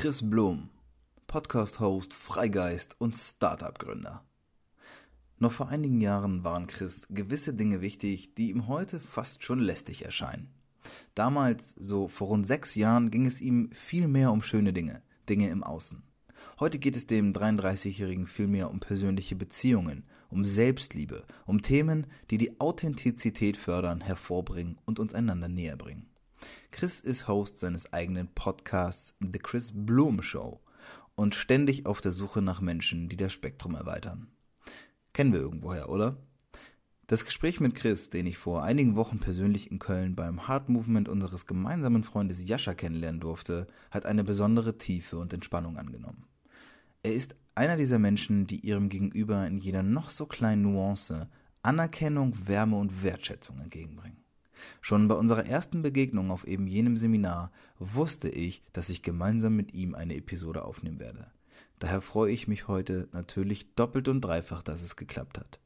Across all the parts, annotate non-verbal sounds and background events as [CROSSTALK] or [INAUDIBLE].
Chris Blum, Podcast-Host, Freigeist und Startup-Gründer. Noch vor einigen Jahren waren Chris gewisse Dinge wichtig, die ihm heute fast schon lästig erscheinen. Damals, so vor rund sechs Jahren, ging es ihm viel mehr um schöne Dinge, Dinge im Außen. Heute geht es dem 33-Jährigen vielmehr um persönliche Beziehungen, um Selbstliebe, um Themen, die die Authentizität fördern, hervorbringen und uns einander näher bringen. Chris ist Host seines eigenen Podcasts The Chris Bloom Show und ständig auf der Suche nach Menschen, die das Spektrum erweitern. Kennen wir irgendwoher, oder? Das Gespräch mit Chris, den ich vor einigen Wochen persönlich in Köln beim Heart Movement unseres gemeinsamen Freundes Jascha kennenlernen durfte, hat eine besondere Tiefe und Entspannung angenommen. Er ist einer dieser Menschen, die ihrem Gegenüber in jeder noch so kleinen Nuance Anerkennung, Wärme und Wertschätzung entgegenbringen. Schon bei unserer ersten Begegnung auf eben jenem Seminar wusste ich, dass ich gemeinsam mit ihm eine Episode aufnehmen werde. Daher freue ich mich heute natürlich doppelt und dreifach, dass es geklappt hat.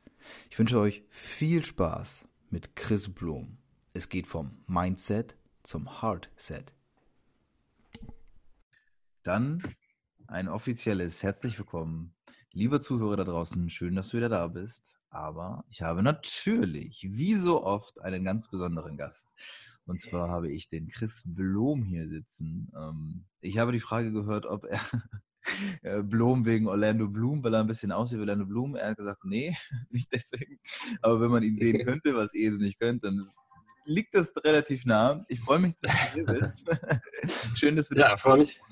Ich wünsche euch viel Spaß mit Chris Blum. Es geht vom Mindset zum Heartset. Dann ein offizielles Herzlich willkommen. Lieber Zuhörer da draußen, schön, dass du wieder da bist. Aber ich habe natürlich, wie so oft, einen ganz besonderen Gast. Und zwar habe ich den Chris Blom hier sitzen. Ähm, ich habe die Frage gehört, ob er [LAUGHS] äh, Blom wegen Orlando Bloom, weil er ein bisschen aussieht wie Orlando Bloom. Er hat gesagt, nee, [LAUGHS] nicht deswegen. Aber wenn man ihn sehen [LAUGHS] könnte, was jetzt nicht könnt, dann liegt das relativ nah. Ich freue mich, dass du hier bist. Schön, dass wir das Ja, freue mich.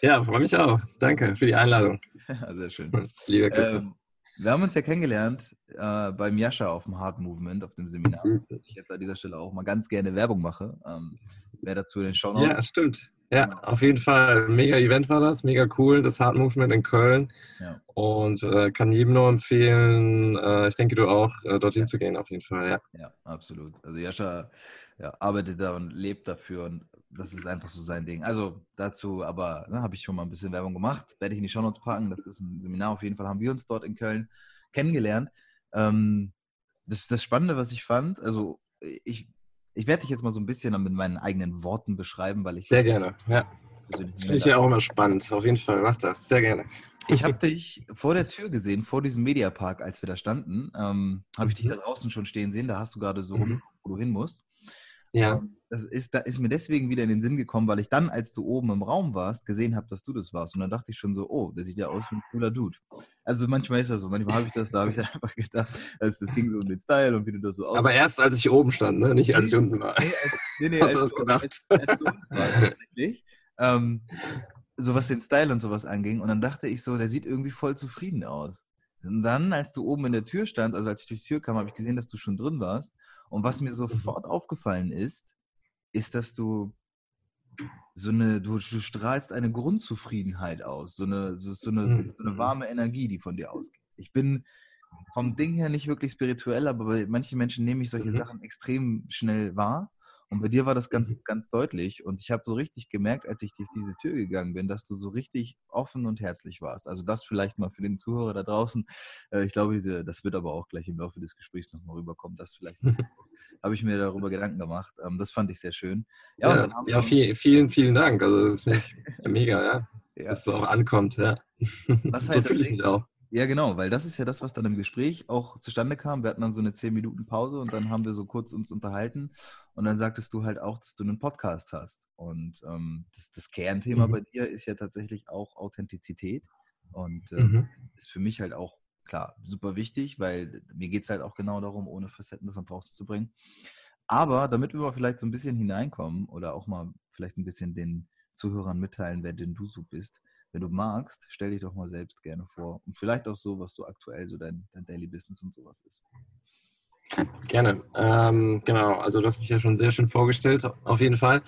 Ja, freue mich auch. Danke für die Einladung. Ja, sehr schön. Lieber Christoph. Ähm, wir haben uns ja kennengelernt äh, beim Yasha auf dem Heart Movement, auf dem Seminar, mhm. dass ich jetzt an dieser Stelle auch mal ganz gerne Werbung mache. Ähm, wer dazu den Show Ja, stimmt. Ja, auf jeden Fall. Mega Event war das, mega cool, das Heart Movement in Köln. Ja. Und äh, kann jedem nur empfehlen, äh, ich denke du auch, äh, dorthin ja. zu gehen, auf jeden Fall. Ja, ja absolut. Also Yasha ja, arbeitet da und lebt dafür und das ist einfach so sein Ding. Also dazu, aber ne, habe ich schon mal ein bisschen Werbung gemacht. Werde ich in die Shownotes packen. Das ist ein Seminar. Auf jeden Fall haben wir uns dort in Köln kennengelernt. Ähm, das, das Spannende, was ich fand, also ich, ich werde dich jetzt mal so ein bisschen mit meinen eigenen Worten beschreiben, weil ich. Sehr gerne, ja. Das finde ich ja auch immer spannend. Auf jeden Fall, mach das. Sehr gerne. Ich habe dich vor der Tür gesehen, vor diesem Mediapark, als wir da standen. Ähm, habe ich dich mhm. da draußen schon stehen sehen. Da hast du gerade so, mhm. wo du hin musst. Ja. Das ist, da ist mir deswegen wieder in den Sinn gekommen, weil ich dann, als du oben im Raum warst, gesehen habe, dass du das warst. Und dann dachte ich schon so, oh, der sieht ja aus wie ein cooler Dude. Also manchmal ist das so, manchmal habe ich das, da habe ich dann [LAUGHS] einfach gedacht, also das ging so um den Style und wie du das so aussiehst. Aber erst als ich oben stand, ne? nicht als ich unten war. Nee, als, nee, nee, [LAUGHS] Hast du das gedacht? Als, als, als war, tatsächlich. Ähm, so was den Style und sowas anging. Und dann dachte ich so, der sieht irgendwie voll zufrieden aus. Und dann, als du oben in der Tür standst, also als ich durch die Tür kam, habe ich gesehen, dass du schon drin warst. Und was mir mhm. sofort aufgefallen ist, ist, dass du so eine, du, du strahlst eine Grundzufriedenheit aus, so eine, so, so, eine, so eine mhm. warme Energie, die von dir ausgeht. Ich bin vom Ding her nicht wirklich spirituell, aber bei manchen Menschen nehme ich solche mhm. Sachen extrem schnell wahr. Und bei dir war das ganz, mhm. ganz deutlich. Und ich habe so richtig gemerkt, als ich durch diese Tür gegangen bin, dass du so richtig offen und herzlich warst. Also das vielleicht mal für den Zuhörer da draußen. Äh, ich glaube, diese, das wird aber auch gleich im Laufe des Gesprächs nochmal rüberkommen. Das vielleicht [LAUGHS] habe ich mir darüber Gedanken gemacht. Ähm, das fand ich sehr schön. Ja, ja, ja viel, vielen, vielen Dank. Also das finde ich [LAUGHS] mega, ja. ja. Dass es auch ankommt, ja. Was [LAUGHS] halt so fühle ich mich auch. Ja, genau, weil das ist ja das, was dann im Gespräch auch zustande kam. Wir hatten dann so eine 10 Minuten Pause und dann haben wir so kurz uns unterhalten und dann sagtest du halt auch, dass du einen Podcast hast. Und ähm, das, das, Kernthema mhm. bei dir ist ja tatsächlich auch Authentizität und ähm, mhm. ist für mich halt auch klar super wichtig, weil mir geht es halt auch genau darum, ohne Facetten das nach draußen zu bringen. Aber damit wir mal vielleicht so ein bisschen hineinkommen oder auch mal vielleicht ein bisschen den Zuhörern mitteilen, wer denn du so bist, wenn du magst, stell dich doch mal selbst gerne vor. Und vielleicht auch so, was so aktuell so dein, dein Daily Business und sowas ist. Gerne. Ähm, genau, also du hast mich ja schon sehr schön vorgestellt, auf jeden Fall.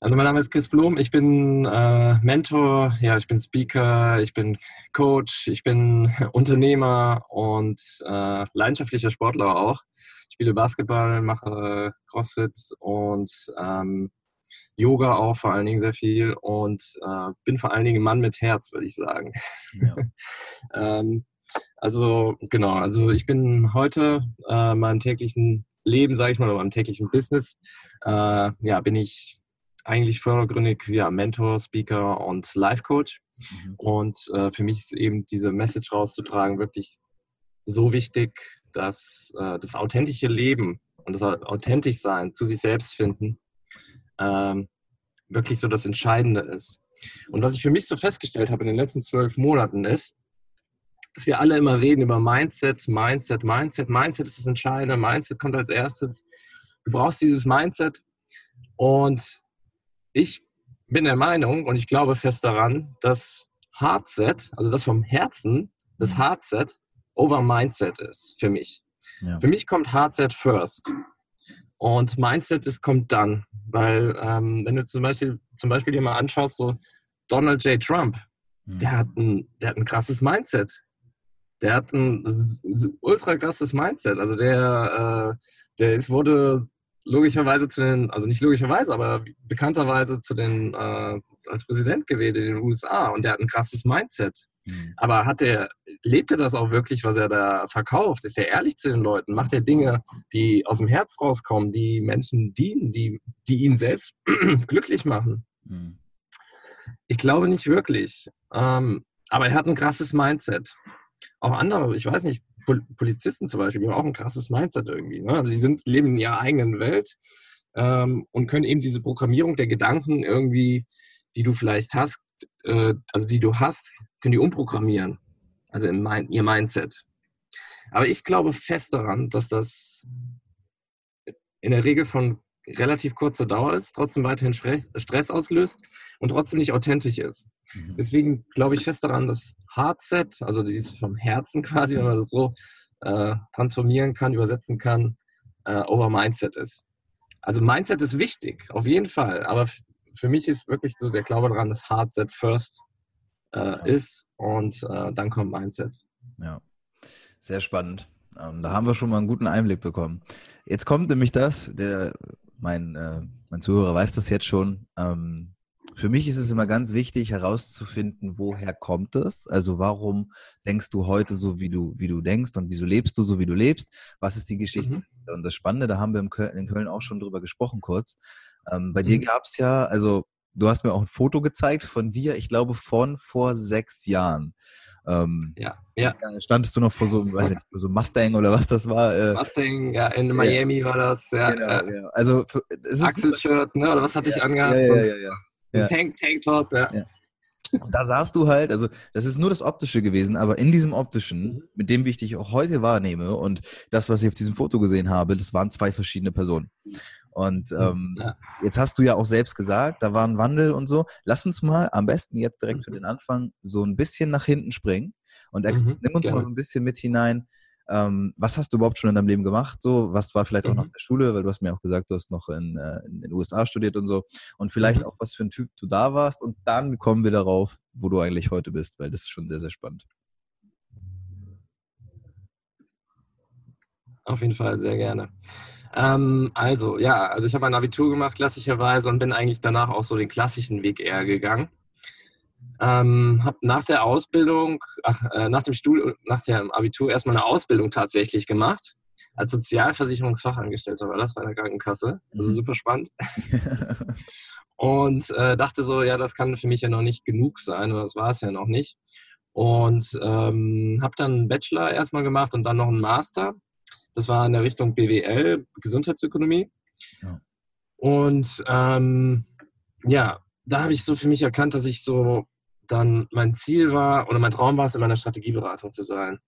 Also mein Name ist Chris Blum, ich bin äh, Mentor, ja, ich bin Speaker, ich bin Coach, ich bin [LAUGHS] Unternehmer und äh, leidenschaftlicher Sportler auch. Ich spiele Basketball, mache CrossFit und ähm, Yoga auch vor allen Dingen sehr viel und äh, bin vor allen Dingen Mann mit Herz, würde ich sagen. Ja. [LAUGHS] ähm, also genau, also ich bin heute äh, meinem täglichen Leben, sage ich mal, oder meinem täglichen Business, äh, ja, bin ich eigentlich vordergründig ja, Mentor, Speaker und Life Coach. Mhm. Und äh, für mich ist eben diese Message rauszutragen wirklich so wichtig, dass äh, das authentische Leben und das authentisch sein, zu sich selbst finden, ähm, wirklich so das Entscheidende ist. Und was ich für mich so festgestellt habe in den letzten zwölf Monaten ist, dass wir alle immer reden über Mindset, Mindset, Mindset. Mindset ist das Entscheidende. Mindset kommt als erstes. Du brauchst dieses Mindset. Und ich bin der Meinung und ich glaube fest daran, dass Hardset, also das vom Herzen, das mhm. Hardset over Mindset ist für mich. Ja. Für mich kommt Hardset first. Und Mindset ist, kommt dann. Weil ähm, wenn du zum Beispiel, zum Beispiel dir mal anschaust, so Donald J. Trump, mhm. der, hat ein, der hat ein krasses Mindset. Der hat ein ultra krasses Mindset. Also der, äh, der ist, wurde logischerweise zu den, also nicht logischerweise, aber bekannterweise zu den, äh, als Präsident gewählt in den USA und der hat ein krasses Mindset. Mhm. Aber hat er, lebt er das auch wirklich, was er da verkauft? Ist er ehrlich zu den Leuten? Macht er Dinge, die aus dem Herz rauskommen, die Menschen dienen, die, die ihn selbst [CLEARS THROAT] glücklich machen? Mhm. Ich glaube nicht wirklich. Ähm, aber er hat ein krasses Mindset. Auch andere, ich weiß nicht, Polizisten zum Beispiel, die haben auch ein krasses Mindset irgendwie. Ne? Also die sind, leben in ihrer eigenen Welt ähm, und können eben diese Programmierung der Gedanken irgendwie, die du vielleicht hast, äh, also die du hast, können die umprogrammieren. Also in mein, ihr Mindset. Aber ich glaube fest daran, dass das in der Regel von relativ kurzer Dauer ist, trotzdem weiterhin Stress auslöst und trotzdem nicht authentisch ist. Mhm. Deswegen glaube ich fest daran, dass Hardset, also dieses vom Herzen [LAUGHS] quasi, wenn man das so äh, transformieren kann, übersetzen kann, äh, over Mindset ist. Also Mindset ist wichtig, auf jeden Fall. Aber für mich ist wirklich so der Glaube daran, dass Hardset first äh, ist und äh, dann kommt Mindset. Ja, sehr spannend. Ähm, da haben wir schon mal einen guten Einblick bekommen. Jetzt kommt nämlich das, der, mein, äh, mein Zuhörer weiß das jetzt schon. Ähm, für mich ist es immer ganz wichtig herauszufinden, woher kommt es? Also warum denkst du heute so, wie du, wie du denkst und wieso lebst du so, wie du lebst? Was ist die Geschichte? Mhm. Und das Spannende, da haben wir in Köln, in Köln auch schon drüber gesprochen kurz. Ähm, bei mhm. dir gab es ja, also du hast mir auch ein Foto gezeigt von dir, ich glaube von vor sechs Jahren. Ähm, ja, ja. Standest du noch vor so, weiß nicht, so Mustang oder was das war? Äh, Mustang, ja, in Miami ja. war das, ja. Genau, äh, ja. Also, Axel-Shirt, ne, oder was hatte ich angehabt? Ja, ja, ja, ja. Tank, Tanktop, ja. ja. Und da sahst du halt, also das ist nur das Optische gewesen, aber in diesem Optischen, mhm. mit dem, wie ich dich auch heute wahrnehme und das, was ich auf diesem Foto gesehen habe, das waren zwei verschiedene Personen. Und ähm, ja. jetzt hast du ja auch selbst gesagt, da war ein Wandel und so. Lass uns mal am besten jetzt direkt für mhm. den Anfang so ein bisschen nach hinten springen und mhm, nimm uns gerne. mal so ein bisschen mit hinein. Ähm, was hast du überhaupt schon in deinem Leben gemacht? So, was war vielleicht auch noch mhm. der Schule, weil du hast mir auch gesagt, du hast noch in, äh, in den USA studiert und so. Und vielleicht mhm. auch, was für ein Typ du da warst. Und dann kommen wir darauf, wo du eigentlich heute bist, weil das ist schon sehr, sehr spannend. Auf jeden Fall, sehr gerne. Ähm, also, ja, also ich habe ein Abitur gemacht, klassischerweise, und bin eigentlich danach auch so den klassischen Weg eher gegangen. Ähm, habe nach der Ausbildung, ach, äh, nach dem Studium, nach dem Abitur erstmal eine Ausbildung tatsächlich gemacht. Als Sozialversicherungsfachangestellter war das bei der Krankenkasse. Also mhm. super spannend. [LAUGHS] und äh, dachte so, ja, das kann für mich ja noch nicht genug sein, aber das war es ja noch nicht. Und ähm, habe dann einen Bachelor erstmal gemacht und dann noch einen Master. Das war in der Richtung BWL, Gesundheitsökonomie. Ja. Und ähm, ja, da habe ich so für mich erkannt, dass ich so dann mein Ziel war oder mein Traum war es, in meiner Strategieberatung zu sein.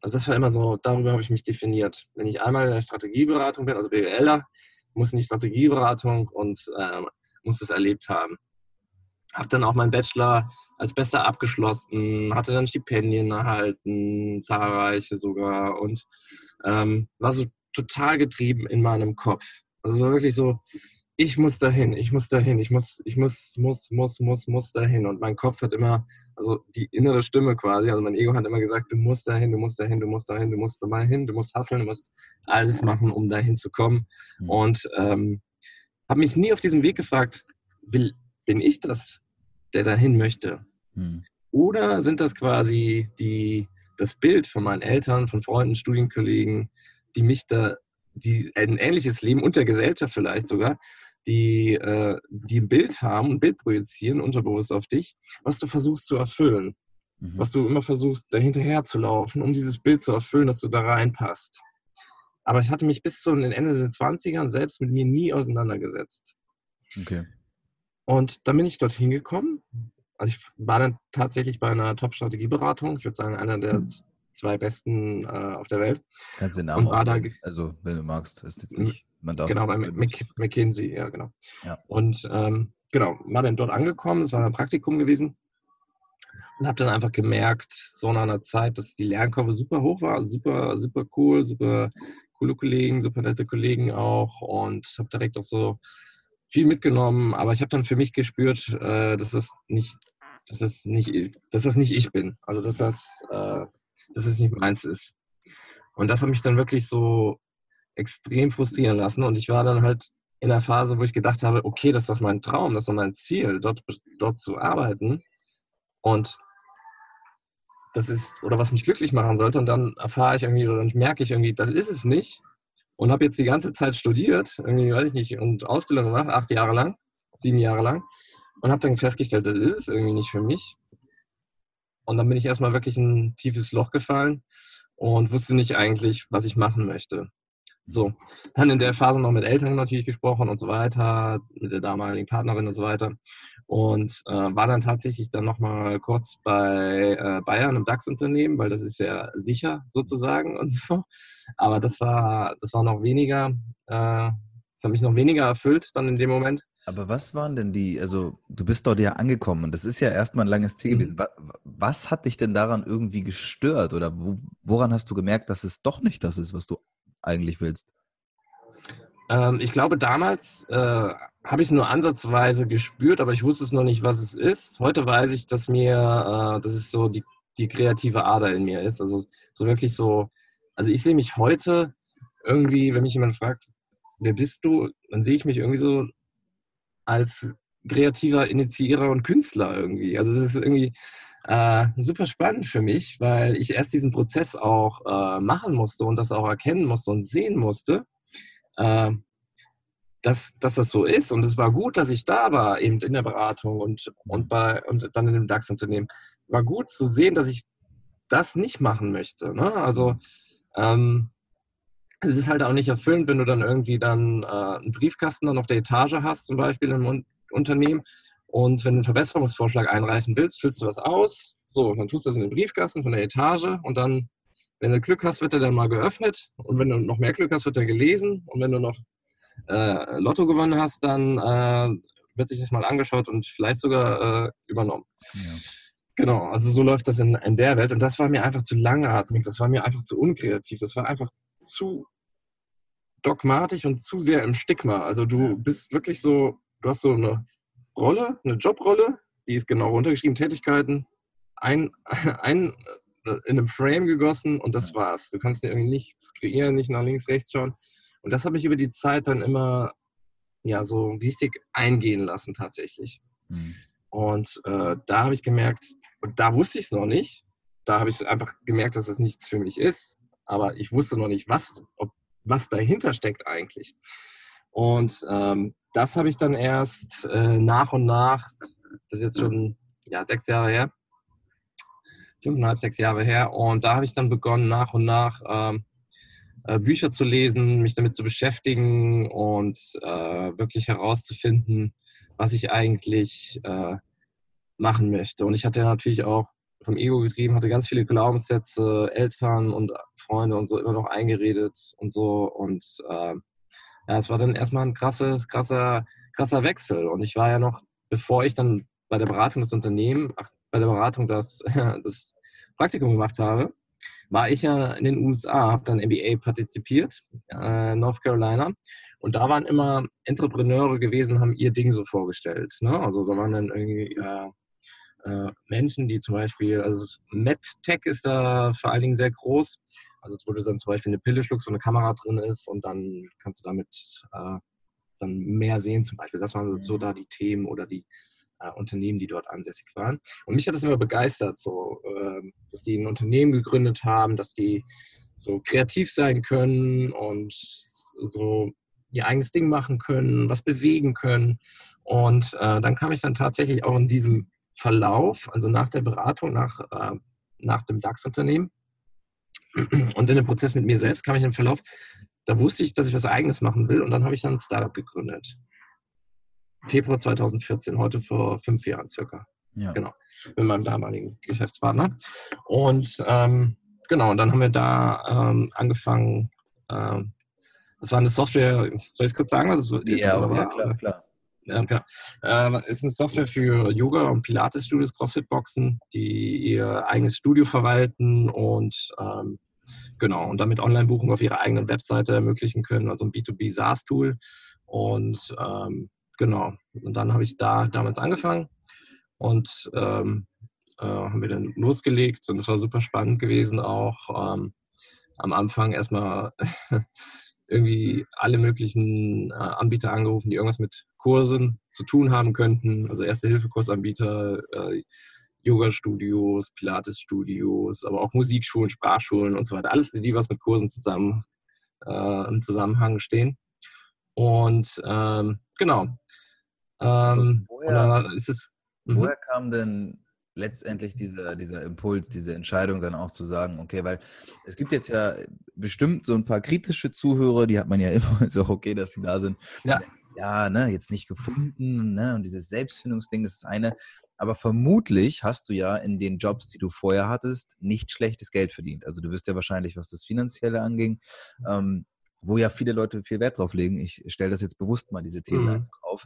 Also das war immer so, darüber habe ich mich definiert. Wenn ich einmal in der Strategieberatung bin, also BWLer, muss in die Strategieberatung und äh, muss es erlebt haben. Habe dann auch meinen Bachelor als Bester abgeschlossen, hatte dann Stipendien erhalten, zahlreiche sogar und ähm, war so total getrieben in meinem Kopf. Also wirklich so, ich muss dahin, ich muss dahin, ich muss, ich muss, muss, muss, muss, muss dahin. Und mein Kopf hat immer, also die innere Stimme quasi, also mein Ego hat immer gesagt, du musst dahin, du musst dahin, du musst dahin, du musst da mal hin, du musst hasseln, du musst alles machen, um dahin zu kommen. Mhm. Und ähm, habe mich nie auf diesem Weg gefragt, will, bin ich das, der dahin möchte? Mhm. Oder sind das quasi die, das Bild von meinen Eltern, von Freunden, Studienkollegen, die mich da, die ein ähnliches Leben und der Gesellschaft vielleicht sogar, die, äh, die ein Bild haben, ein Bild projizieren, unterbewusst auf dich, was du versuchst zu erfüllen. Mhm. Was du immer versuchst, dahinterher zu laufen, um dieses Bild zu erfüllen, dass du da reinpasst. Aber ich hatte mich bis zu den Ende der 20ern selbst mit mir nie auseinandergesetzt. Okay. Und dann bin ich dorthin gekommen. Also ich war dann tatsächlich bei einer Top-Strategieberatung. Ich würde sagen, einer der mhm. zwei besten äh, auf der Welt. Kannst du den Namen und war da, Also, wenn du magst, ist jetzt nicht man darf genau, bei McKinsey, ja, genau. Ja. Und ähm, genau, war dann dort angekommen, es war ein Praktikum gewesen und habe dann einfach gemerkt, so nach einer Zeit, dass die Lernkurve super hoch war, super, super cool, super coole Kollegen, super nette Kollegen auch und habe direkt auch so viel mitgenommen, aber ich habe dann für mich gespürt, äh, dass das nicht, dass das nicht, dass das nicht ich bin, also dass das, äh, dass das nicht meins ist. Und das hat mich dann wirklich so extrem frustrieren lassen. Und ich war dann halt in der Phase, wo ich gedacht habe, okay, das ist doch mein Traum, das ist doch mein Ziel, dort, dort zu arbeiten. Und das ist, oder was mich glücklich machen sollte. Und dann erfahre ich irgendwie, oder dann merke ich irgendwie, das ist es nicht. Und habe jetzt die ganze Zeit studiert, irgendwie, weiß ich nicht, und Ausbildung gemacht, acht Jahre lang, sieben Jahre lang. Und habe dann festgestellt, das ist es irgendwie nicht für mich. Und dann bin ich erstmal wirklich in ein tiefes Loch gefallen und wusste nicht eigentlich, was ich machen möchte. So, dann in der Phase noch mit Eltern natürlich gesprochen und so weiter, mit der damaligen Partnerin und so weiter. Und äh, war dann tatsächlich dann nochmal kurz bei äh, Bayern im DAX-Unternehmen, weil das ist ja sicher sozusagen und so. Aber das war, das war noch weniger, äh, das hat mich noch weniger erfüllt dann in dem Moment. Aber was waren denn die, also du bist dort ja angekommen und das ist ja erstmal ein langes Ziel mhm. gewesen. Was hat dich denn daran irgendwie gestört oder woran hast du gemerkt, dass es doch nicht das ist, was du eigentlich willst? Ähm, ich glaube, damals äh, habe ich es nur ansatzweise gespürt, aber ich wusste es noch nicht, was es ist. Heute weiß ich, dass mir, äh, dass es so die, die kreative Ader in mir ist. Also so wirklich so, also ich sehe mich heute irgendwie, wenn mich jemand fragt, wer bist du, dann sehe ich mich irgendwie so als kreativer Initiierer und Künstler irgendwie. Also es ist irgendwie äh, super spannend für mich, weil ich erst diesen Prozess auch äh, machen musste und das auch erkennen musste und sehen musste, äh, dass, dass das so ist. Und es war gut, dass ich da war, eben in der Beratung und, und, bei, und dann in dem DAX-Unternehmen. War gut zu sehen, dass ich das nicht machen möchte. Ne? Also ähm, es ist halt auch nicht erfüllend, wenn du dann irgendwie dann äh, einen Briefkasten dann auf der Etage hast, zum Beispiel im Unternehmen, und wenn du einen Verbesserungsvorschlag einreichen willst, füllst du das aus. So, dann tust du das in den Briefkasten von der Etage und dann, wenn du Glück hast, wird er dann mal geöffnet. Und wenn du noch mehr Glück hast, wird er gelesen. Und wenn du noch äh, Lotto gewonnen hast, dann äh, wird sich das mal angeschaut und vielleicht sogar äh, übernommen. Ja. Genau, also so läuft das in, in der Welt. Und das war mir einfach zu langatmig, das war mir einfach zu unkreativ, das war einfach zu dogmatisch und zu sehr im Stigma. Also du bist wirklich so, du hast so eine Rolle, eine Jobrolle, die ist genau runtergeschrieben, Tätigkeiten, ein, [LAUGHS] ein äh, in einem Frame gegossen und das war's. Du kannst irgendwie nichts kreieren, nicht nach links, rechts schauen. Und das habe ich über die Zeit dann immer ja so richtig eingehen lassen tatsächlich. Mhm. Und äh, da habe ich gemerkt, und da wusste ich es noch nicht, da habe ich einfach gemerkt, dass es nichts für mich ist, aber ich wusste noch nicht, was, ob, was dahinter steckt eigentlich. Und ähm, das habe ich dann erst äh, nach und nach, das ist jetzt schon ja, sechs Jahre her, fünfeinhalb, sechs Jahre her. Und da habe ich dann begonnen, nach und nach ähm, äh, Bücher zu lesen, mich damit zu beschäftigen und äh, wirklich herauszufinden, was ich eigentlich äh, machen möchte. Und ich hatte natürlich auch vom Ego getrieben, hatte ganz viele Glaubenssätze, Eltern und Freunde und so immer noch eingeredet und so. Und äh, ja, es war dann erstmal ein krasses, krasser, krasser Wechsel. Und ich war ja noch, bevor ich dann bei der Beratung des Unternehmens, ach, bei der Beratung das, [LAUGHS] das Praktikum gemacht habe, war ich ja in den USA, habe dann MBA partizipiert, äh, North Carolina. Und da waren immer Entrepreneure gewesen, haben ihr Ding so vorgestellt. Ne? Also da waren dann irgendwie äh, äh, Menschen, die zum Beispiel, also MedTech ist da vor allen Dingen sehr groß. Also wo du dann zum Beispiel eine Pille schluckst, wo eine Kamera drin ist und dann kannst du damit äh, dann mehr sehen zum Beispiel. Das waren so da die Themen oder die äh, Unternehmen, die dort ansässig waren. Und mich hat das immer begeistert, so, äh, dass die ein Unternehmen gegründet haben, dass die so kreativ sein können und so ihr eigenes Ding machen können, was bewegen können. Und äh, dann kam ich dann tatsächlich auch in diesem Verlauf, also nach der Beratung, nach, äh, nach dem DAX-Unternehmen und in dem Prozess mit mir selbst kam ich in den Verlauf, da wusste ich, dass ich was Eigenes machen will und dann habe ich dann ein Startup gegründet. Februar 2014, heute vor fünf Jahren circa. Ja. Genau, mit meinem damaligen Geschäftspartner. Und ähm, genau, und dann haben wir da ähm, angefangen, ähm, das war eine Software, soll ich es kurz sagen, was es ist? Ja, ja klar, klar. Ja, genau. Äh, ist eine Software für Yoga- und Pilates-Studios, CrossFit-Boxen, die ihr eigenes Studio verwalten und ähm, genau und damit Online-Buchungen auf ihrer eigenen Webseite ermöglichen können, also ein B2B SaaS-Tool. Und ähm, genau, und dann habe ich da damals angefangen und ähm, äh, haben wir dann losgelegt und es war super spannend gewesen auch. Ähm, am Anfang erstmal [LAUGHS] irgendwie alle möglichen äh, Anbieter angerufen, die irgendwas mit Kursen zu tun haben könnten. Also Erste-Hilfe-Kursanbieter, äh, Yoga-Studios, Pilates-Studios, aber auch Musikschulen, Sprachschulen und so weiter. Alles, die was mit Kursen zusammen äh, im Zusammenhang stehen. Und ähm, genau. Ähm, woher, ist es, woher kam denn letztendlich dieser, dieser Impuls, diese Entscheidung dann auch zu sagen, okay, weil es gibt jetzt ja bestimmt so ein paar kritische Zuhörer, die hat man ja [LAUGHS] immer so, okay, dass sie da sind. Ja, ja ne, jetzt nicht gefunden, ne, und dieses Selbstfindungsding, das ist eine. Aber vermutlich hast du ja in den Jobs, die du vorher hattest, nicht schlechtes Geld verdient. Also du wirst ja wahrscheinlich, was das Finanzielle anging, ähm, wo ja viele Leute viel Wert drauf legen. Ich stelle das jetzt bewusst mal, diese These mhm. einfach auf.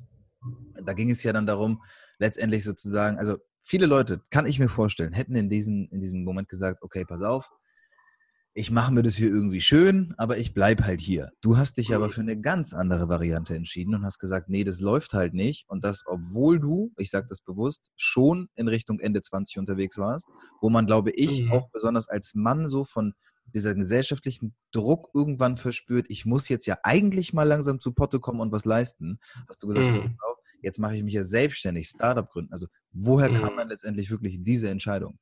Da ging es ja dann darum, letztendlich sozusagen, also viele Leute, kann ich mir vorstellen, hätten in, diesen, in diesem Moment gesagt, okay, pass auf, ich mache mir das hier irgendwie schön, aber ich bleibe halt hier. Du hast dich aber für eine ganz andere Variante entschieden und hast gesagt, nee, das läuft halt nicht. Und das, obwohl du, ich sage das bewusst, schon in Richtung Ende 20 unterwegs warst, wo man, glaube ich, mhm. auch besonders als Mann so von dieser gesellschaftlichen Druck irgendwann verspürt, ich muss jetzt ja eigentlich mal langsam zu Potte kommen und was leisten, hast du gesagt, mhm jetzt mache ich mich ja selbstständig, Startup gründen. Also woher mhm. kam dann letztendlich wirklich diese Entscheidung?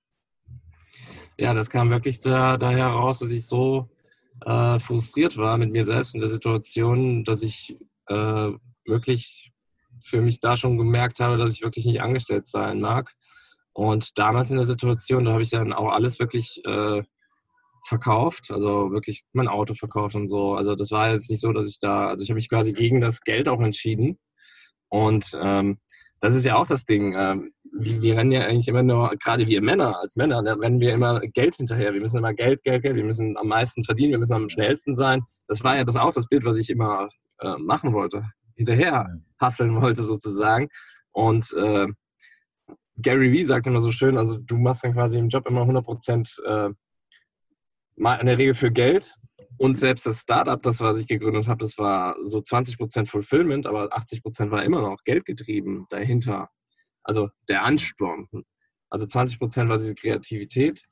Ja, das kam wirklich da, daher raus, dass ich so äh, frustriert war mit mir selbst in der Situation, dass ich äh, wirklich für mich da schon gemerkt habe, dass ich wirklich nicht angestellt sein mag. Und damals in der Situation, da habe ich dann auch alles wirklich äh, verkauft, also wirklich mein Auto verkauft und so. Also das war jetzt nicht so, dass ich da, also ich habe mich quasi gegen das Geld auch entschieden und ähm, das ist ja auch das Ding. Ähm, wir, rennen ja eigentlich immer nur, gerade wir Männer, als Männer, da rennen wir immer Geld hinterher. Wir müssen immer Geld, Geld, Geld. Wir müssen am meisten verdienen. Wir müssen am schnellsten sein. Das war ja das auch das Bild, was ich immer äh, machen wollte. Hinterher hasseln wollte sozusagen. Und äh, Gary Vee sagt immer so schön, also du machst dann quasi im Job immer 100 Prozent äh, in der Regel für Geld und selbst das Startup, das was ich gegründet habe, das war so 20% Fulfillment, aber 80% war immer noch geldgetrieben dahinter. Also der Ansturm. Also 20% war diese Kreativität,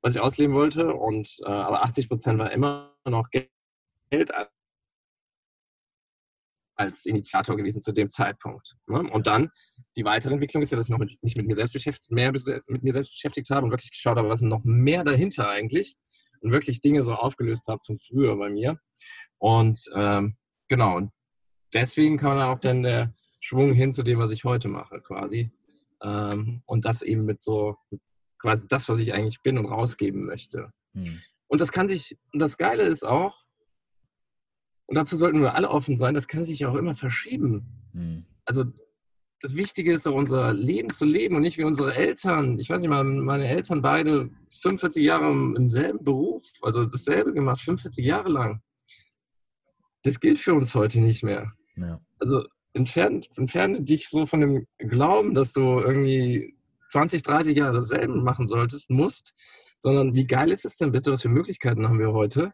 was ich ausleben wollte, und äh, aber 80% war immer noch Geld als Initiator gewesen zu dem Zeitpunkt. Ne? Und dann die weitere Entwicklung ist ja, dass ich noch mit, mich mit mir selbst beschäftigt, mehr mit mir selbst beschäftigt habe und wirklich geschaut habe, was ist noch mehr dahinter eigentlich und wirklich Dinge so aufgelöst habe von früher bei mir. Und ähm, genau, deswegen kam dann auch dann der Schwung hin zu dem, was ich heute mache, quasi. Ähm, und das eben mit so quasi das, was ich eigentlich bin und rausgeben möchte. Hm. Und das kann sich, und das Geile ist auch, und dazu sollten wir alle offen sein, das kann sich auch immer verschieben. Hm. Also das Wichtige ist doch, unser Leben zu leben und nicht wie unsere Eltern. Ich weiß nicht mal, meine Eltern beide 45 Jahre im selben Beruf, also dasselbe gemacht, 45 Jahre lang. Das gilt für uns heute nicht mehr. Ja. Also entferne, entferne dich so von dem Glauben, dass du irgendwie 20, 30 Jahre dasselbe machen solltest, musst, sondern wie geil ist es denn bitte, was für Möglichkeiten haben wir heute?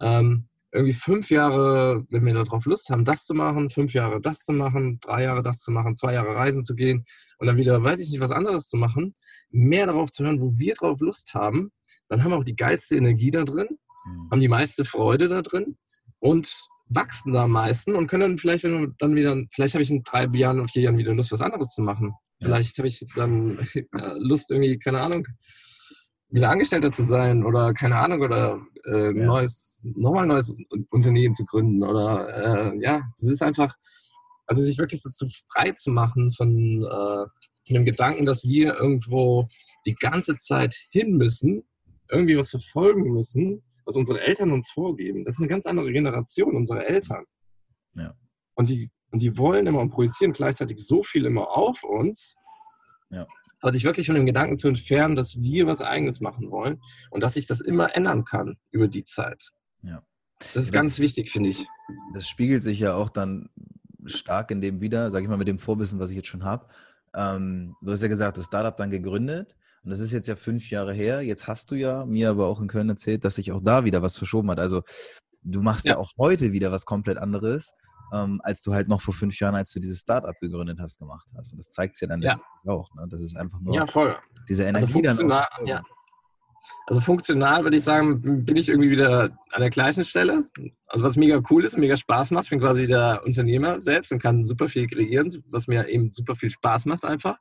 Ähm, irgendwie fünf Jahre, wenn wir darauf Lust haben, das zu machen, fünf Jahre das zu machen, drei Jahre das zu machen, zwei Jahre reisen zu gehen und dann wieder, weiß ich nicht, was anderes zu machen, mehr darauf zu hören, wo wir drauf Lust haben, dann haben wir auch die geilste Energie da drin, mhm. haben die meiste Freude da drin und wachsen da am meisten und können dann vielleicht, wenn wir dann wieder, vielleicht habe ich in drei Jahren und vier Jahren wieder Lust, was anderes zu machen. Vielleicht habe ich dann [LAUGHS] Lust, irgendwie, keine Ahnung, wieder Angestellter zu sein oder keine Ahnung oder äh, ja. neues, nochmal ein neues Unternehmen zu gründen oder äh, ja, das ist einfach, also sich wirklich dazu frei zu machen von, äh, dem Gedanken, dass wir irgendwo die ganze Zeit hin müssen, irgendwie was verfolgen müssen, was unsere Eltern uns vorgeben. Das ist eine ganz andere Generation, unsere Eltern. Ja. Und die, und die wollen immer und projizieren gleichzeitig so viel immer auf uns, ja aber sich wirklich von dem Gedanken zu entfernen, dass wir was Eigenes machen wollen und dass sich das immer ändern kann über die Zeit. Ja. Das ist das, ganz wichtig, finde ich. Das spiegelt sich ja auch dann stark in dem wieder, sage ich mal, mit dem Vorwissen, was ich jetzt schon habe. Ähm, du hast ja gesagt, das Startup dann gegründet und das ist jetzt ja fünf Jahre her. Jetzt hast du ja mir aber auch in Köln erzählt, dass sich auch da wieder was verschoben hat. Also du machst ja, ja auch heute wieder was komplett anderes ähm, als du halt noch vor fünf Jahren, als du dieses Startup gegründet hast, gemacht hast. Und das zeigt es ja dann ja. letztendlich auch. Ne? Das ist einfach nur ja, voll. diese also Energie also dann. Ja. Also funktional würde ich sagen, bin ich irgendwie wieder an der gleichen Stelle. Also was mega cool ist, mega Spaß macht. Ich bin quasi der Unternehmer selbst und kann super viel kreieren, was mir eben super viel Spaß macht einfach.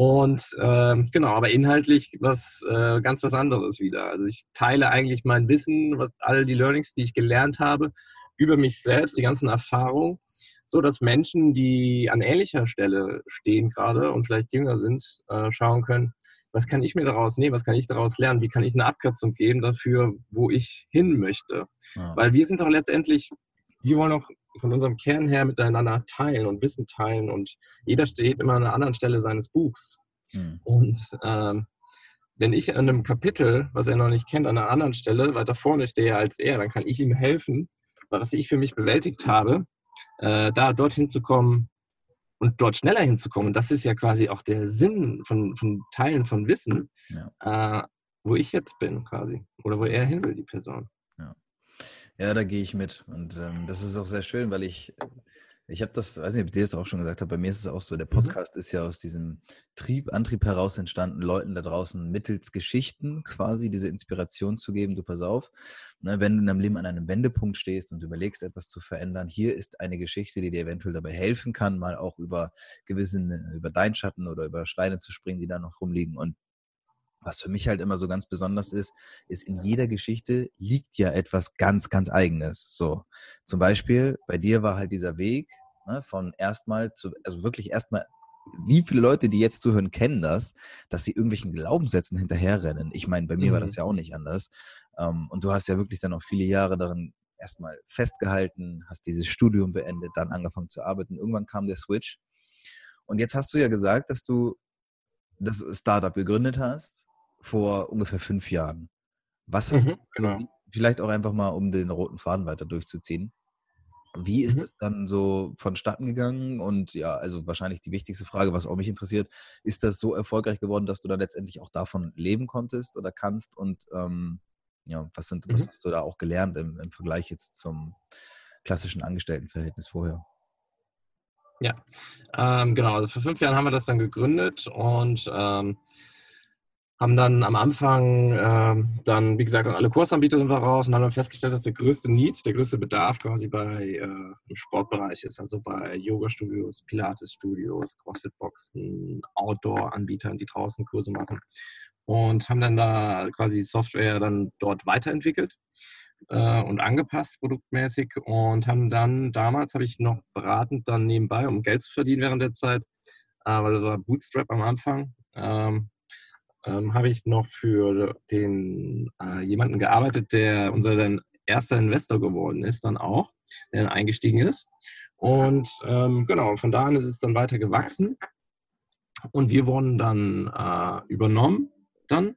Und äh, genau, aber inhaltlich was äh, ganz was anderes wieder. Also ich teile eigentlich mein Wissen, was all die Learnings, die ich gelernt habe, über mich selbst, die ganzen Erfahrungen, so dass Menschen, die an ähnlicher Stelle stehen gerade und vielleicht jünger sind, äh, schauen können, was kann ich mir daraus nehmen, was kann ich daraus lernen, wie kann ich eine Abkürzung geben dafür, wo ich hin möchte. Ja. Weil wir sind doch letztendlich, wir wollen auch von unserem Kern her miteinander teilen und Wissen teilen und jeder steht immer an einer anderen Stelle seines Buchs. Mhm. Und ähm, wenn ich an einem Kapitel, was er noch nicht kennt, an einer anderen Stelle weiter vorne stehe als er, dann kann ich ihm helfen, was ich für mich bewältigt habe, äh, da dorthin zu kommen und dort schneller hinzukommen. Und das ist ja quasi auch der Sinn von, von Teilen von Wissen, ja. äh, wo ich jetzt bin quasi oder wo er hin will, die Person. Ja, da gehe ich mit. Und ähm, das ist auch sehr schön, weil ich ich habe das, weiß nicht, ob ich dir das auch schon gesagt habe, bei mir ist es auch so, der mhm. Podcast mhm. ist ja aus diesem Trieb, Antrieb heraus entstanden, Leuten da draußen mittels Geschichten quasi diese Inspiration zu geben, du pass auf, ne, wenn du in deinem Leben an einem Wendepunkt stehst und überlegst, etwas zu verändern, hier ist eine Geschichte, die dir eventuell dabei helfen kann, mal auch über gewisse, über deinen Schatten oder über Steine zu springen, die da noch rumliegen und was für mich halt immer so ganz besonders ist, ist in jeder Geschichte liegt ja etwas ganz, ganz Eigenes. So, zum Beispiel bei dir war halt dieser Weg ne, von erstmal zu, also wirklich erstmal, wie viele Leute, die jetzt zuhören, kennen das, dass sie irgendwelchen Glaubenssätzen hinterherrennen. Ich meine, bei mir mhm. war das mhm. ja auch nicht anders. Ähm, und du hast ja wirklich dann auch viele Jahre darin erstmal festgehalten, hast dieses Studium beendet, dann angefangen zu arbeiten. Irgendwann kam der Switch. Und jetzt hast du ja gesagt, dass du das Startup gegründet hast vor ungefähr fünf Jahren. Was hast mhm, du, genau. vielleicht auch einfach mal, um den roten Faden weiter durchzuziehen, wie ist mhm. es dann so vonstatten gegangen? Und ja, also wahrscheinlich die wichtigste Frage, was auch mich interessiert, ist das so erfolgreich geworden, dass du dann letztendlich auch davon leben konntest oder kannst? Und ähm, ja, was, sind, mhm. was hast du da auch gelernt im, im Vergleich jetzt zum klassischen Angestelltenverhältnis vorher? Ja, ähm, genau. Also vor fünf Jahren haben wir das dann gegründet und ähm, haben dann am Anfang äh, dann, wie gesagt, an alle Kursanbieter sind wir raus und haben dann festgestellt, dass der größte Need, der größte Bedarf quasi bei äh, im Sportbereich ist, also bei Yoga-Studios, Pilates-Studios, Crossfit-Boxen, Outdoor-Anbietern, die draußen Kurse machen. Und haben dann da quasi Software dann dort weiterentwickelt äh, und angepasst produktmäßig und haben dann, damals habe ich noch beratend dann nebenbei, um Geld zu verdienen während der Zeit, äh, weil das war Bootstrap am Anfang, ähm, ähm, habe ich noch für den äh, jemanden gearbeitet, der unser dann erster Investor geworden ist, dann auch, der dann eingestiegen ist. Und ähm, genau, von da an ist es dann weiter gewachsen. Und wir wurden dann äh, übernommen dann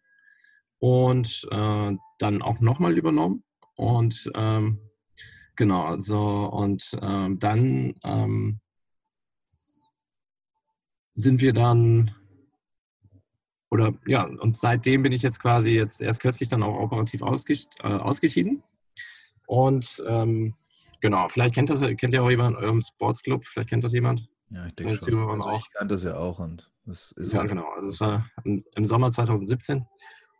und äh, dann auch nochmal übernommen. Und ähm, genau, also und ähm, dann ähm, sind wir dann oder ja, und seitdem bin ich jetzt quasi jetzt erst kürzlich dann auch operativ ausges äh, ausgeschieden. Und ähm, genau, vielleicht kennt das kennt ihr auch jemand eurem Sportsclub, vielleicht kennt das jemand. Ja, ich denke schon. Also auch. Ich kannte das ja auch und das ist ja halt genau. Also das war im, im Sommer 2017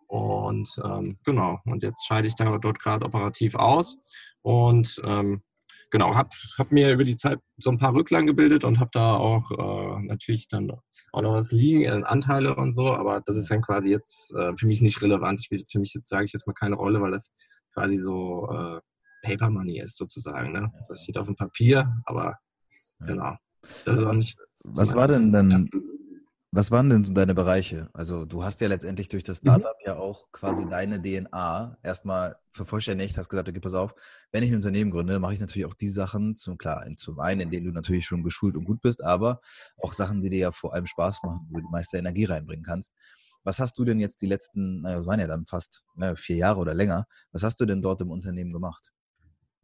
und ähm, genau, und jetzt scheide ich da dort gerade operativ aus. Und ähm, genau, habe hab mir über die Zeit so ein paar Rücklagen gebildet und habe da auch äh, natürlich dann auch noch was liegen, in Anteile und so, aber das ist dann quasi jetzt äh, für mich nicht relevant. Ich spielt für mich jetzt, sage ich jetzt mal, keine Rolle, weil das quasi so äh, Paper Money ist sozusagen. Ne? Das steht auf dem Papier, aber genau. Das ist was, nicht, was war denn dann ja. Was waren denn so deine Bereiche? Also du hast ja letztendlich durch das mhm. Startup mhm. ja auch quasi deine DNA erstmal vervollständigt, hast gesagt, okay, pass auf, wenn ich ein Unternehmen gründe, mache ich natürlich auch die Sachen, zum, klar, zum einen, in denen du natürlich schon geschult und gut bist, aber auch Sachen, die dir ja vor allem Spaß machen, wo du die meiste Energie reinbringen kannst. Was hast du denn jetzt die letzten, naja, das waren ja dann fast naja, vier Jahre oder länger, was hast du denn dort im Unternehmen gemacht?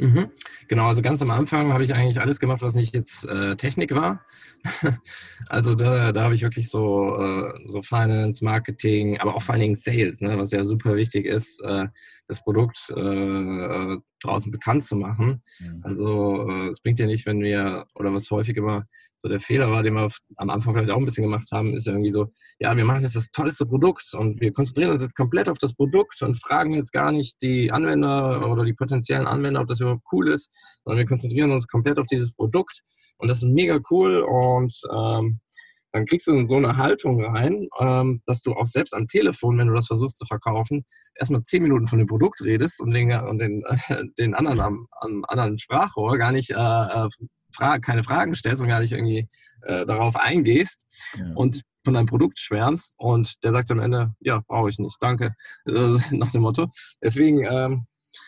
Mhm. Genau, also ganz am Anfang habe ich eigentlich alles gemacht, was nicht jetzt äh, Technik war. [LAUGHS] also da, da habe ich wirklich so, äh, so Finance, Marketing, aber auch vor allen Dingen Sales, ne, was ja super wichtig ist, äh, das Produkt äh, draußen bekannt zu machen. Mhm. Also äh, es bringt ja nicht, wenn wir, oder was häufig immer so der Fehler war, den wir am Anfang vielleicht auch ein bisschen gemacht haben, ist ja irgendwie so, ja, wir machen jetzt das tollste Produkt und wir konzentrieren uns jetzt komplett auf das Produkt und fragen jetzt gar nicht die Anwender oder die potenziellen Anwender, ob das überhaupt cool ist, sondern wir konzentrieren uns komplett auf dieses Produkt und das ist mega cool und ähm, dann kriegst du in so eine Haltung rein, ähm, dass du auch selbst am Telefon, wenn du das versuchst zu verkaufen, erstmal zehn Minuten von dem Produkt redest und den, und den, äh, [LAUGHS] den anderen am, am, anderen Sprachrohr gar nicht äh, äh, fra keine Fragen stellst und gar nicht irgendwie äh, darauf eingehst ja. und von deinem Produkt schwärmst und der sagt am Ende, ja, brauche ich nicht, danke, [LAUGHS] äh, nach dem Motto. Deswegen, ähm,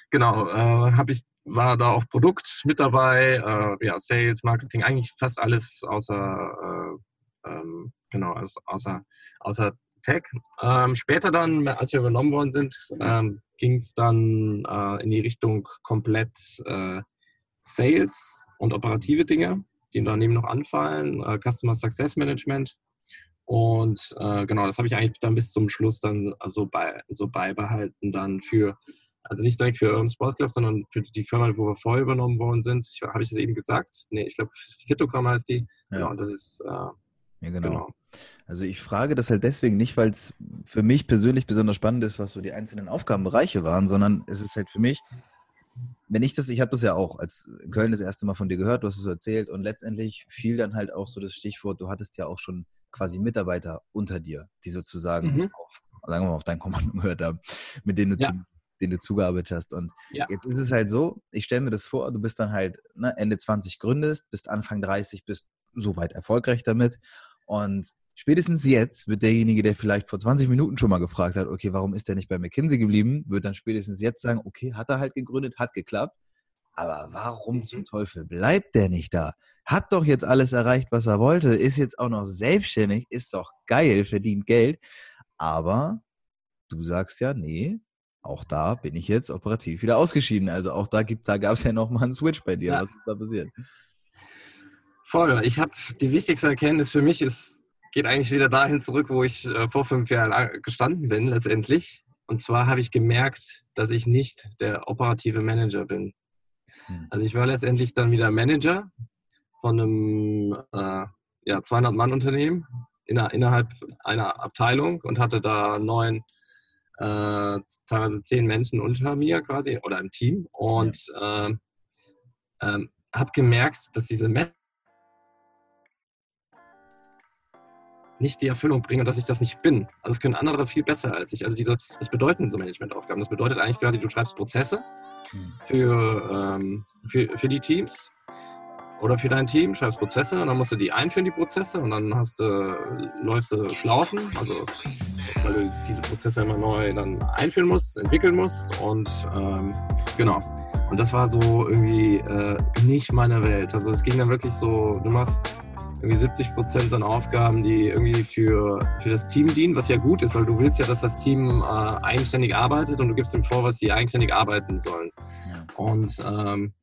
genau, äh, habe ich war da auch Produkt mit dabei, äh, ja, Sales, Marketing, eigentlich fast alles außer ähm, genau, also außer, außer Tech. Ähm, später dann, als wir übernommen worden sind, ähm, ging es dann äh, in die Richtung komplett äh, Sales und operative Dinge, die daneben noch anfallen, äh, Customer Success Management. Und äh, genau, das habe ich eigentlich dann bis zum Schluss dann so, bei, so beibehalten, dann für, also nicht direkt für Urban Sports Club, sondern für die Firma, wo wir vorher übernommen worden sind. Habe ich das eben gesagt? Nee, ich glaube, Fitogramm heißt die. Ja. Genau, das ist äh, ja, genau. genau. Also ich frage das halt deswegen nicht, weil es für mich persönlich besonders spannend ist, was so die einzelnen Aufgabenbereiche waren, sondern es ist halt für mich, wenn ich das, ich habe das ja auch als Köln das erste Mal von dir gehört, du hast es erzählt und letztendlich fiel dann halt auch so das Stichwort, du hattest ja auch schon quasi Mitarbeiter unter dir, die sozusagen mhm. auf, sagen wir mal, auf dein Kommando gehört haben, mit denen du, ja. zu, denen du zugearbeitet hast. Und ja. jetzt ist es halt so, ich stelle mir das vor, du bist dann halt ne, Ende 20 gründest, bist Anfang 30, bist soweit erfolgreich damit und spätestens jetzt wird derjenige, der vielleicht vor 20 Minuten schon mal gefragt hat, okay, warum ist der nicht bei McKinsey geblieben, wird dann spätestens jetzt sagen, okay, hat er halt gegründet, hat geklappt. Aber warum mhm. zum Teufel bleibt der nicht da? Hat doch jetzt alles erreicht, was er wollte, ist jetzt auch noch selbstständig, ist doch geil, verdient Geld. Aber du sagst ja, nee, auch da bin ich jetzt operativ wieder ausgeschieden. Also auch da, da gab es ja nochmal einen Switch bei dir. Ja. Was ist da passiert? Voll. Ich habe die wichtigste Erkenntnis für mich ist, geht eigentlich wieder dahin zurück, wo ich äh, vor fünf Jahren gestanden bin letztendlich. Und zwar habe ich gemerkt, dass ich nicht der operative Manager bin. Hm. Also ich war letztendlich dann wieder Manager von einem äh, ja, 200-Mann-Unternehmen inner, innerhalb einer Abteilung und hatte da neun, äh, teilweise zehn Menschen unter mir quasi oder im Team und ja. äh, ähm, habe gemerkt, dass diese Manager nicht die Erfüllung bringen und dass ich das nicht bin. Also es können andere viel besser als ich. Also diese, das bedeuten so Managementaufgaben. Das bedeutet eigentlich quasi, du schreibst Prozesse hm. für, ähm, für, für die Teams oder für dein Team, schreibst Prozesse und dann musst du die einführen, die Prozesse, und dann hast du, läufst du Schlaufen, also weil du diese Prozesse immer neu dann einführen musst, entwickeln musst und ähm, genau. Und das war so irgendwie äh, nicht meine Welt. Also es ging dann wirklich so, du machst irgendwie 70 Prozent an Aufgaben, die irgendwie für, für das Team dienen, was ja gut ist, weil du willst ja, dass das Team äh, eigenständig arbeitet und du gibst ihm vor, was sie eigenständig arbeiten sollen. Ja. Und ähm,